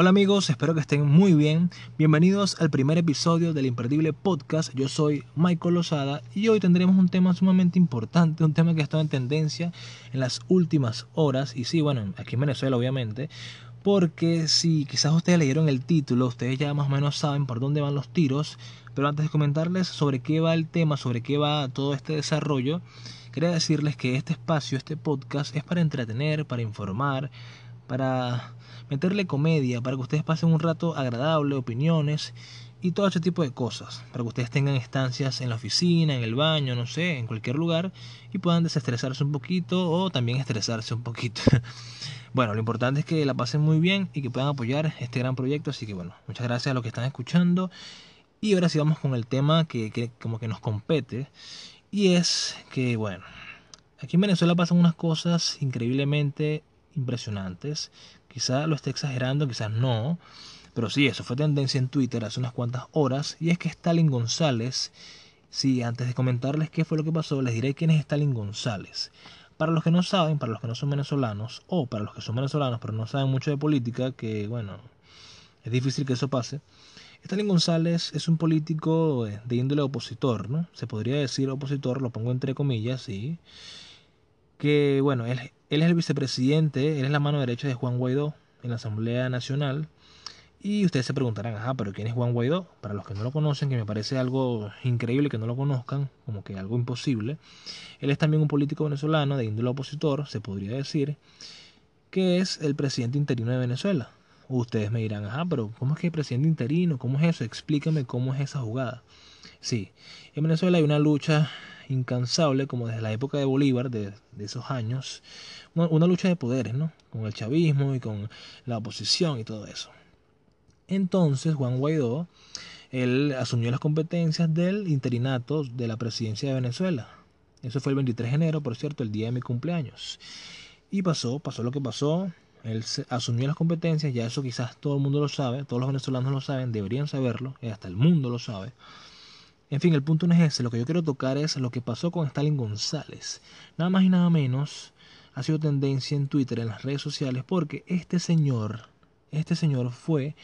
Hola amigos, espero que estén muy bien. Bienvenidos al primer episodio del Imperdible Podcast. Yo soy Michael Lozada y hoy tendremos un tema sumamente importante, un tema que ha estado en tendencia en las últimas horas. Y sí, bueno, aquí en Venezuela obviamente, porque si quizás ustedes leyeron el título, ustedes ya más o menos saben por dónde van los tiros. Pero antes de comentarles sobre qué va el tema, sobre qué va todo este desarrollo, quería decirles que este espacio, este podcast, es para entretener, para informar, para meterle comedia, para que ustedes pasen un rato agradable, opiniones y todo ese tipo de cosas, para que ustedes tengan estancias en la oficina, en el baño, no sé, en cualquier lugar y puedan desestresarse un poquito o también estresarse un poquito. bueno, lo importante es que la pasen muy bien y que puedan apoyar este gran proyecto, así que bueno, muchas gracias a los que están escuchando y ahora sí vamos con el tema que, que como que nos compete y es que bueno, aquí en Venezuela pasan unas cosas increíblemente impresionantes. Quizá lo esté exagerando, quizás no. Pero sí, eso fue tendencia en Twitter hace unas cuantas horas. Y es que Stalin González, sí, antes de comentarles qué fue lo que pasó, les diré quién es Stalin González. Para los que no saben, para los que no son venezolanos, o para los que son venezolanos pero no saben mucho de política, que bueno, es difícil que eso pase. Stalin González es un político de índole opositor, ¿no? Se podría decir opositor, lo pongo entre comillas, sí. Que bueno, él él es el vicepresidente, él es la mano derecha de Juan Guaidó en la Asamblea Nacional. Y ustedes se preguntarán, ajá, pero ¿quién es Juan Guaidó? Para los que no lo conocen, que me parece algo increíble que no lo conozcan, como que algo imposible. Él es también un político venezolano de índole opositor, se podría decir, que es el presidente interino de Venezuela. Ustedes me dirán, ajá, pero ¿cómo es que es presidente interino? ¿Cómo es eso? Explícame cómo es esa jugada. Sí, en Venezuela hay una lucha incansable, como desde la época de Bolívar, de, esos años, una, lucha de poderes, ¿no? Con el chavismo y con la oposición y todo eso. Entonces, Juan Guaidó, él asumió las competencias del interinato de la presidencia de Venezuela. Eso fue el 23 de enero, por cierto, el día de mi cumpleaños. Y pasó, pasó lo que pasó. Él asumió las competencias, ya eso quizás todo el mundo lo sabe, todos los venezolanos lo saben, deberían saberlo, hasta el mundo lo sabe. En fin, el punto no es ese. Lo que yo quiero tocar es lo que pasó con Stalin González. Nada más y nada menos ha sido tendencia en Twitter, en las redes sociales, porque este señor, este señor fue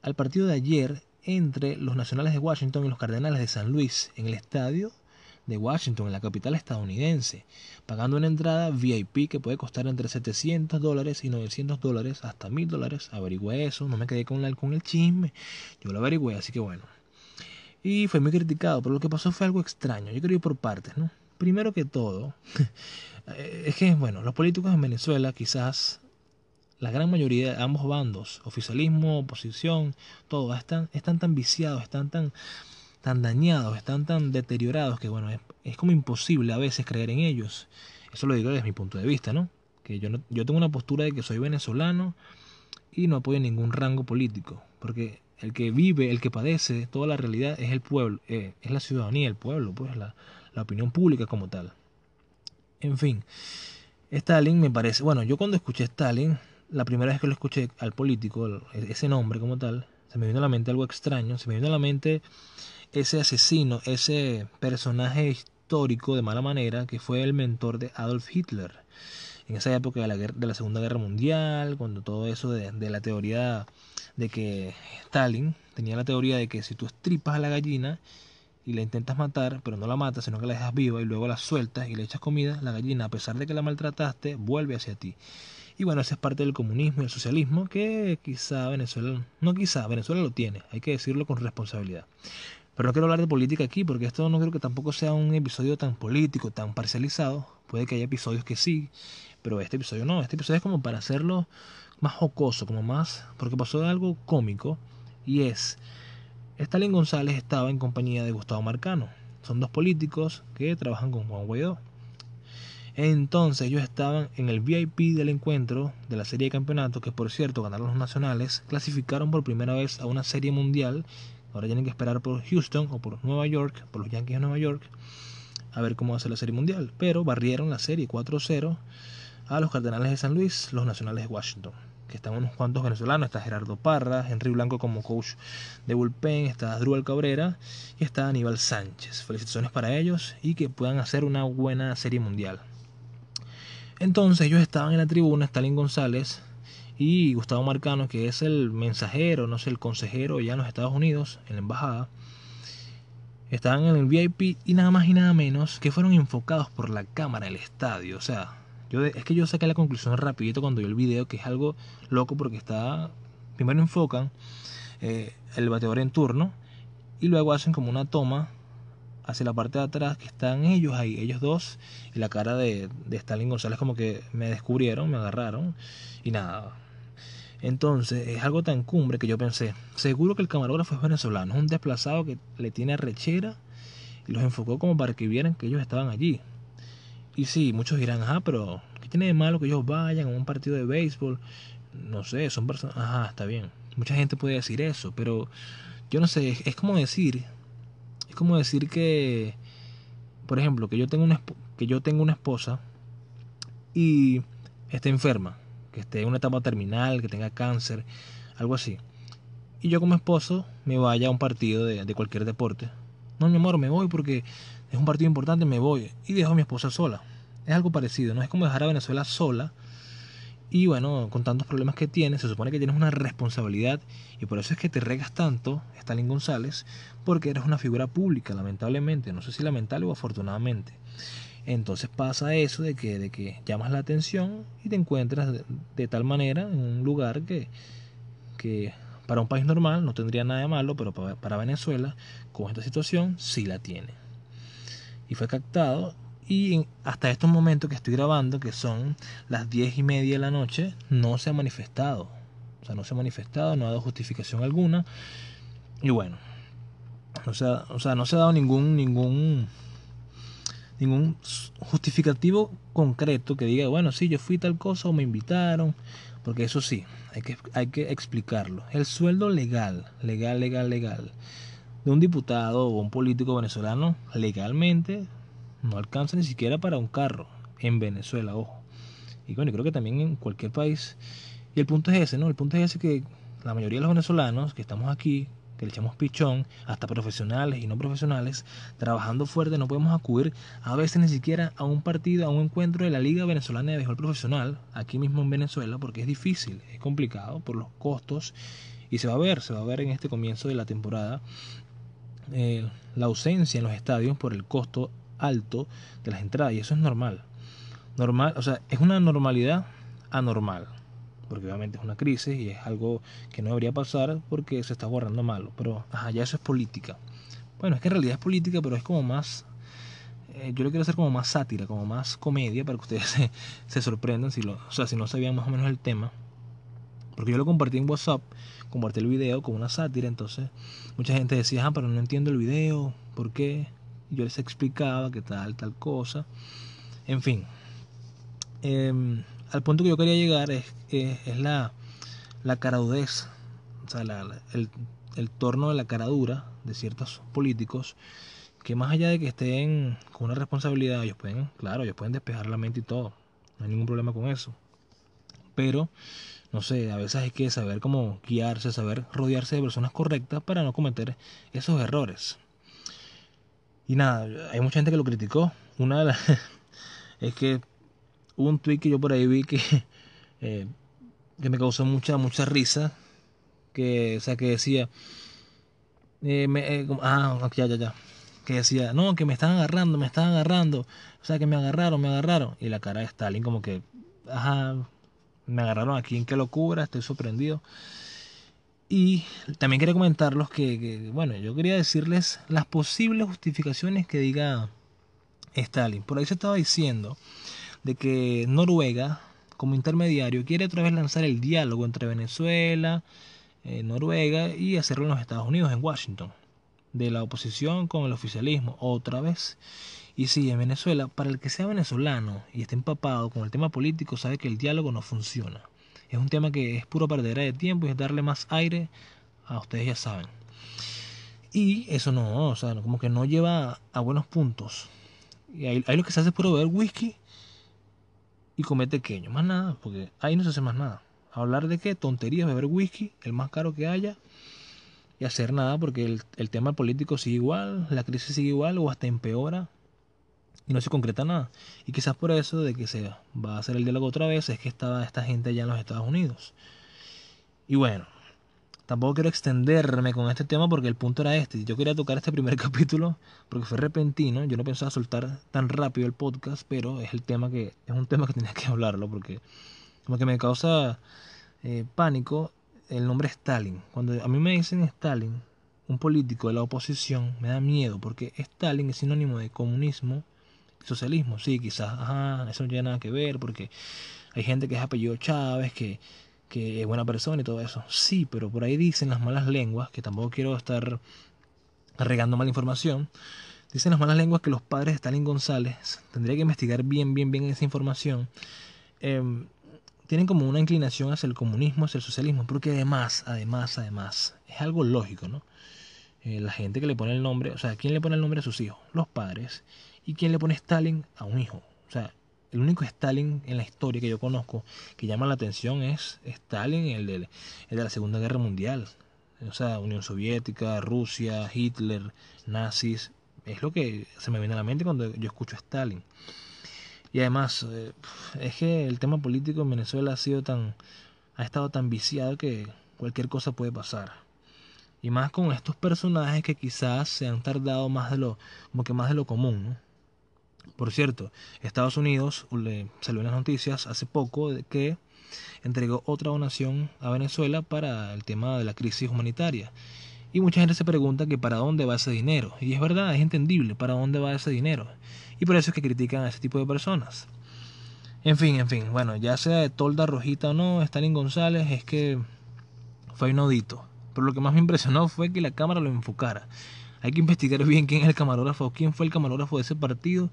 al partido de ayer entre los Nacionales de Washington y los Cardenales de San Luis en el estadio de Washington, en la capital estadounidense, pagando una entrada VIP que puede costar entre 700 dólares y 900 dólares hasta 1000 dólares. Averigüé eso, no me quedé con, con el chisme, yo lo averigüé, así que bueno y fue muy criticado, pero lo que pasó fue algo extraño. Yo ir por partes, ¿no? Primero que todo, es que, bueno, los políticos en Venezuela quizás la gran mayoría de ambos bandos, oficialismo, oposición, todo, están, están tan viciados, están tan, tan dañados, están tan deteriorados que, bueno, es, es como imposible a veces creer en ellos. Eso lo digo desde mi punto de vista, ¿no? Que yo, no, yo tengo una postura de que soy venezolano y no apoyo ningún rango político, porque el que vive, el que padece toda la realidad es el pueblo, eh, es la ciudadanía, el pueblo, pues la, la opinión pública como tal. En fin, Stalin me parece, bueno, yo cuando escuché Stalin, la primera vez que lo escuché al político, ese nombre como tal, se me vino a la mente algo extraño, se me vino a la mente ese asesino, ese personaje histórico de mala manera que fue el mentor de Adolf Hitler. En esa época de la, de la Segunda Guerra Mundial, cuando todo eso de, de la teoría de que Stalin tenía la teoría de que si tú estripas a la gallina y la intentas matar, pero no la matas, sino que la dejas viva y luego la sueltas y le echas comida, la gallina, a pesar de que la maltrataste, vuelve hacia ti. Y bueno, esa es parte del comunismo y el socialismo que quizá Venezuela, no quizá, Venezuela lo tiene, hay que decirlo con responsabilidad. Pero no quiero hablar de política aquí porque esto no creo que tampoco sea un episodio tan político, tan parcializado. Puede que haya episodios que sí, pero este episodio no. Este episodio es como para hacerlo más jocoso, como más, porque pasó algo cómico, y es, Stalin González estaba en compañía de Gustavo Marcano, son dos políticos que trabajan con Juan Guaidó. Entonces ellos estaban en el VIP del encuentro de la serie de campeonato, que por cierto ganaron los nacionales, clasificaron por primera vez a una serie mundial, ahora tienen que esperar por Houston o por Nueva York, por los Yankees de Nueva York, a ver cómo va a ser la serie mundial, pero barrieron la serie 4-0 a los Cardenales de San Luis, los Nacionales de Washington que están unos cuantos venezolanos, está Gerardo Parra, Henry Blanco como coach de bullpen, está Druel Cabrera y está Aníbal Sánchez. Felicitaciones para ellos y que puedan hacer una buena serie mundial. Entonces ellos estaban en la tribuna, Stalin González y Gustavo Marcano, que es el mensajero, no sé, el consejero ya en los Estados Unidos, en la embajada, estaban en el VIP y nada más y nada menos que fueron enfocados por la cámara del estadio. O sea, yo es que yo saqué la conclusión rapidito cuando vi el video, que es algo loco porque está, primero enfocan eh, el bateador en turno y luego hacen como una toma hacia la parte de atrás que están ellos ahí, ellos dos, y la cara de, de Stalin González como que me descubrieron, me agarraron y nada. Entonces es algo tan cumbre que yo pensé, seguro que el camarógrafo es venezolano, es un desplazado que le tiene rechera y los enfocó como para que vieran que ellos estaban allí. Y sí, muchos dirán, ajá, pero ¿qué tiene de malo que ellos vayan a un partido de béisbol? No sé, son personas, ajá, está bien. Mucha gente puede decir eso, pero yo no sé, es como decir es como decir que, por ejemplo, que yo tengo una, que yo tengo una esposa y esté enferma, que esté en una etapa terminal, que tenga cáncer, algo así. Y yo como esposo me vaya a un partido de, de cualquier deporte. No, mi amor, me voy porque es un partido importante, me voy. Y dejo a mi esposa sola. Es algo parecido, ¿no? Es como dejar a Venezuela sola y bueno, con tantos problemas que tienes, se supone que tienes una responsabilidad y por eso es que te regas tanto, Stalin González, porque eres una figura pública, lamentablemente, no sé si lamentable o afortunadamente. Entonces pasa eso de que, de que llamas la atención y te encuentras de, tal manera en un lugar que, que para un país normal no tendría nada de malo, pero para, para Venezuela, con esta situación, sí la tiene. Y fue captado y hasta estos momentos que estoy grabando, que son las diez y media de la noche, no se ha manifestado. O sea, no se ha manifestado, no ha dado justificación alguna. Y bueno, o sea, o sea no se ha dado ningún, ningún, ningún justificativo concreto que diga, bueno, sí, yo fui tal cosa o me invitaron. Porque eso sí, hay que, hay que explicarlo. El sueldo legal, legal, legal, legal, de un diputado o un político venezolano, legalmente, no alcanza ni siquiera para un carro en Venezuela, ojo. Y bueno, creo que también en cualquier país. Y el punto es ese, ¿no? El punto es ese que la mayoría de los venezolanos que estamos aquí, que le echamos pichón, hasta profesionales y no profesionales, trabajando fuerte, no podemos acudir a veces ni siquiera a un partido, a un encuentro de la Liga Venezolana de Béisbol Profesional, aquí mismo en Venezuela, porque es difícil, es complicado por los costos. Y se va a ver, se va a ver en este comienzo de la temporada eh, la ausencia en los estadios por el costo alto de las entradas y eso es normal. Normal, o sea, es una normalidad anormal, porque obviamente es una crisis y es algo que no debería pasar porque se está borrando malo, pero ajá, ya eso es política. Bueno, es que en realidad es política, pero es como más eh, yo le quiero hacer como más sátira, como más comedia para que ustedes se, se sorprendan si lo, o sea, si no sabían más o menos el tema. Porque yo lo compartí en WhatsApp, compartí el video con una sátira, entonces mucha gente decía, ah, pero no entiendo el video, ¿por qué? yo les explicaba que tal, tal cosa. En fin, em, al punto que yo quería llegar es, es, la, la caradudez, o sea, el, el torno de la caradura de ciertos políticos que más allá de que estén con una responsabilidad, ellos pueden, claro, ellos pueden despejar la mente y todo, no hay ningún problema con eso. Pero, no sé, a veces hay que saber cómo guiarse, saber rodearse de personas correctas para no cometer esos errores. Y nada, hay mucha gente que lo criticó. Una de las es que hubo un tweet que yo por ahí vi que, eh, que me causó mucha, mucha risa. Que, o sea, que decía, eh, eh, ah, ya, ya, ya. Que decía, no, que me están agarrando, me están agarrando. O sea, que me agarraron, me agarraron. Y la cara de Stalin como que, ajá, me agarraron aquí, en qué locura, estoy sorprendido. Y también quería comentarlos que, bueno, yo quería decirles las posibles justificaciones que diga Stalin. Por ahí se estaba diciendo de que Noruega, como intermediario, quiere otra vez lanzar el diálogo entre Venezuela, eh, Noruega y hacerlo en los Estados Unidos, en Washington, de la oposición con el oficialismo, otra vez. Y sí, en Venezuela, para el que sea venezolano y esté empapado con el tema político, sabe que el diálogo no funciona. Es un tema que es puro perdedera de tiempo y es darle más aire a ustedes ya saben. Y eso no, o sea, como que no lleva a buenos puntos. Y ahí, lo que se hace es puro beber whisky y comer pequeño, más nada, porque ahí no se hace más nada. Hablar de qué, tonterías, beber whisky, el más caro que haya, y hacer nada porque el, el tema político sigue igual, la crisis sigue igual o hasta empeora. Y no se concreta nada. Y quizás por eso de que se va a hacer el diálogo otra vez es que estaba esta gente allá en los Estados Unidos. Y bueno, tampoco quiero extenderme con este tema porque el punto era este. Yo quería tocar este primer capítulo porque fue repentino. Yo no pensaba soltar tan rápido el podcast, pero es el tema que es un tema que tenía que hablarlo porque como que me causa eh, pánico el nombre Stalin. Cuando a mí me dicen Stalin, un político de la oposición, me da miedo porque Stalin es sinónimo de comunismo socialismo. Sí, quizás, ajá, eso no tiene nada que ver porque hay gente que es apellido Chávez, que que es buena persona y todo eso. Sí, pero por ahí dicen las malas lenguas, que tampoco quiero estar regando mala información. Dicen las malas lenguas que los padres de Stalin González, tendría que investigar bien, bien, bien esa información, em, tienen como una inclinación hacia el comunismo, hacia el socialismo, porque además, además, además, es algo lógico, ¿no? Eh, la gente que le pone el nombre, o sea, ¿quién le pone el nombre a sus hijos? Los padres. ¿Y quién le pone Stalin a un hijo? O sea, el único Stalin en la historia que yo conozco que llama la atención es Stalin, el de, el de la Segunda Guerra Mundial. O sea, Unión Soviética, Rusia, Hitler, nazis. Es lo que se me viene a la mente cuando yo escucho a Stalin. Y además, eh, es que el tema político en Venezuela ha sido tan. ha estado tan viciado que cualquier cosa puede pasar. Y más con estos personajes que quizás se han tardado más de lo. como que más de lo común, ¿no? Por cierto, Estados Unidos salió en las noticias hace poco de que entregó otra donación a Venezuela para el tema de la crisis humanitaria. Y mucha gente se pregunta que para dónde va ese dinero. Y es verdad, es entendible para dónde va ese dinero. Y por eso es que critican a ese tipo de personas. En fin, en fin, bueno, ya sea de Tolda Rojita o no, Stalin González, es que fue inaudito. Pero lo que más me impresionó fue que la cámara lo enfocara. Hay que investigar bien quién es el camarógrafo, quién fue el camarógrafo de ese partido.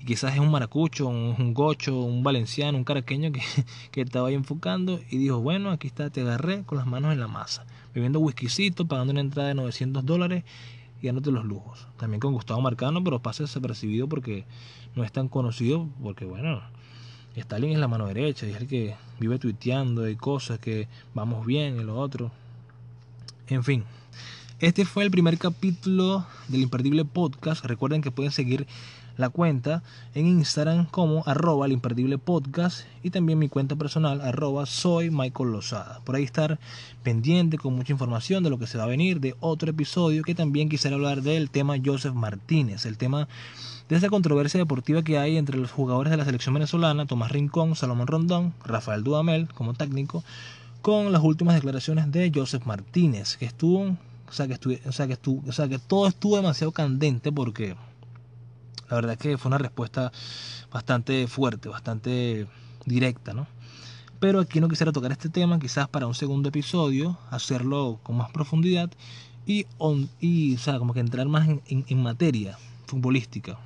Y quizás es un maracucho, un, gocho, un valenciano, un caraqueño que, que, estaba ahí enfocando y dijo, bueno, aquí está, te agarré con las manos en la masa. Bebiendo whiskycito, pagando una entrada de 900 dólares y dándote los lujos. También con Gustavo Marcano, pero pasa desapercibido porque no es tan conocido, porque bueno, Stalin es la mano derecha y es el que vive tuiteando y cosas que vamos bien y lo otro. En fin, este fue el primer capítulo del Imperdible Podcast. Recuerden que pueden seguir la cuenta en Instagram como arroba el imperdible podcast y también mi cuenta personal arroba soy Michael Lozada. Por ahí estar pendiente con mucha información de lo que se va a venir, de otro episodio que también quisiera hablar del tema Joseph Martínez, el tema de esa controversia deportiva que hay entre los jugadores de la selección venezolana, Tomás Rincón, Salomón Rondón, Rafael Dudamel como técnico, con las últimas declaraciones de Joseph Martínez, que estuvo o sea, que o sea, que estuvo, o sea, que todo estuvo demasiado candente porque la verdad es que fue una respuesta bastante fuerte, bastante directa, ¿no? Pero aquí no quisiera tocar este tema, quizás para un segundo episodio, hacerlo con más profundidad y, o sea, como que entrar más en materia futbolística.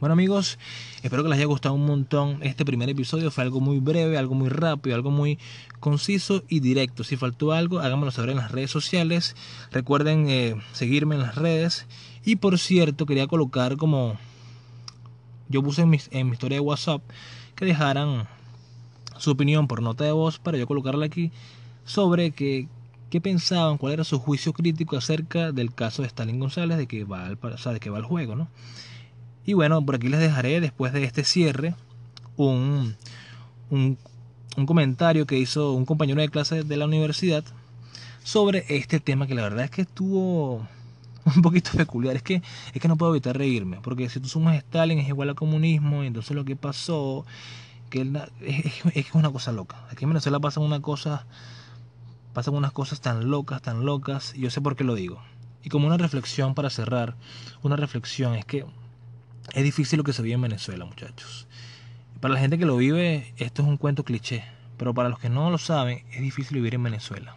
Bueno amigos, espero que les haya gustado un montón este primer episodio. Fue algo muy breve, algo muy rápido, algo muy conciso y directo. Si faltó algo, háganmelo saber en las redes sociales. Recuerden eh, seguirme en las redes. Y por cierto, quería colocar como yo puse en mi, en mi historia de WhatsApp que dejaran su opinión por nota de voz para yo colocarla aquí sobre que qué pensaban, cuál era su juicio crítico acerca del caso de Stalin González de que va al, o sea, de que va al juego, ¿no? Y bueno, por aquí les dejaré después de este cierre un, un, comentario que hizo un compañero de clase de la universidad sobre este tema que la verdad es que estuvo un poquito peculiar. Es que, es que no puedo evitar reírme, porque si tú sumas Stalin es igual a comunismo, y entonces lo que pasó, que es, es, una cosa loca. Aquí en Venezuela pasan una cosa, pasan unas cosas tan locas, tan locas, y yo sé por qué lo digo. Y como una reflexión para cerrar, una reflexión es que es difícil lo que se vive en Venezuela, muchachos. Para la gente que lo vive, esto es un cuento cliché, pero para los que no lo saben, es difícil vivir en Venezuela.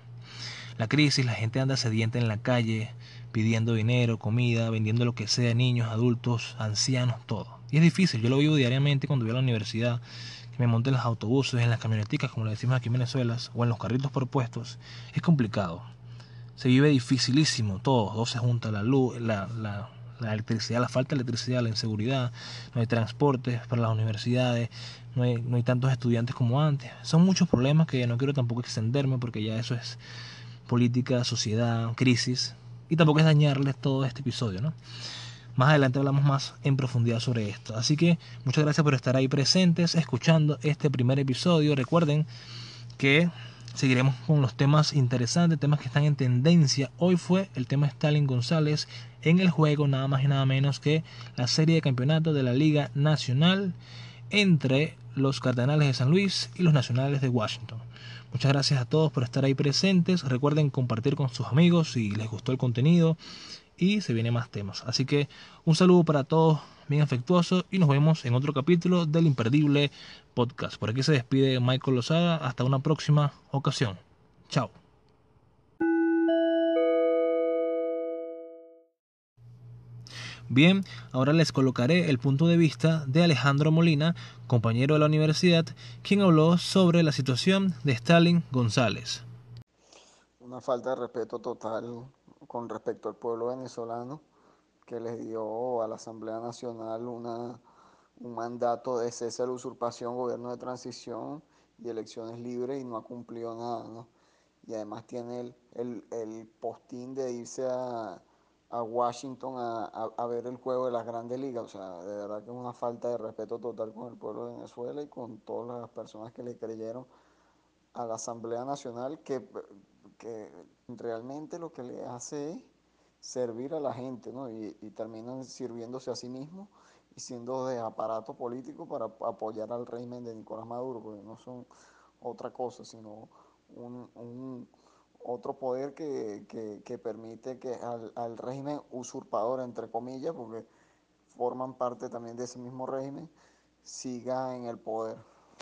La crisis, la gente anda sedienta en la calle, pidiendo dinero, comida, vendiendo lo que sea, niños, adultos, ancianos, todo. Y es difícil, yo lo vivo diariamente cuando voy a la universidad, que me monte en los autobuses, en las camioneticas, como le decimos aquí en Venezuela, o en los carritos por puestos. Es complicado. Se vive dificilísimo, todo, todo se junta, la luz, la, la la electricidad, la falta de electricidad, la inseguridad, no hay transportes para las universidades, no hay, no hay tantos estudiantes como antes. Son muchos problemas que no quiero tampoco extenderme porque ya eso es política, sociedad, crisis, y tampoco es dañarles todo este episodio, ¿no? más adelante hablamos más en profundidad sobre esto. Así que muchas gracias por estar ahí presentes, escuchando este primer episodio. Recuerden que seguiremos con los temas interesantes, temas que están en tendencia. Hoy fue el tema Stalin González en el juego, nada más y nada menos que la serie de campeonato de la Liga Nacional entre los Cardenales de San Luis y los Nacionales de Washington. Muchas gracias a todos por estar ahí presentes. Recuerden compartir con sus amigos si les gustó el contenido y se vienen más temas. Así que un saludo para todos, bien afectuoso y nos vemos en otro capítulo del imperdible podcast. Por aquí se despide Michael Lozada. Hasta una próxima ocasión. Chao. Bien, ahora les colocaré el punto de vista de Alejandro Molina, compañero de la universidad, quien habló sobre la situación de Stalin González. Una falta de respeto total con respecto al pueblo venezolano que les dio a la Asamblea Nacional una, un mandato de cese la usurpación, gobierno de transición y elecciones libres y no ha cumplido nada, ¿no? Y además tiene el, el, el postín de irse a, a Washington a, a, ver el juego de las grandes ligas. O sea, de verdad que es una falta de respeto total con el pueblo de Venezuela y con todas las personas que le creyeron a la Asamblea Nacional que, que realmente lo que le hace es servir a la gente, ¿no? Y, y terminan sirviéndose a sí mismos y siendo de aparato político para apoyar al régimen de Nicolás Maduro, porque no son otra cosa, sino un, un otro poder que, que, que permite que al, al, régimen usurpador, entre comillas, porque forman parte también de ese mismo régimen, siga en el poder.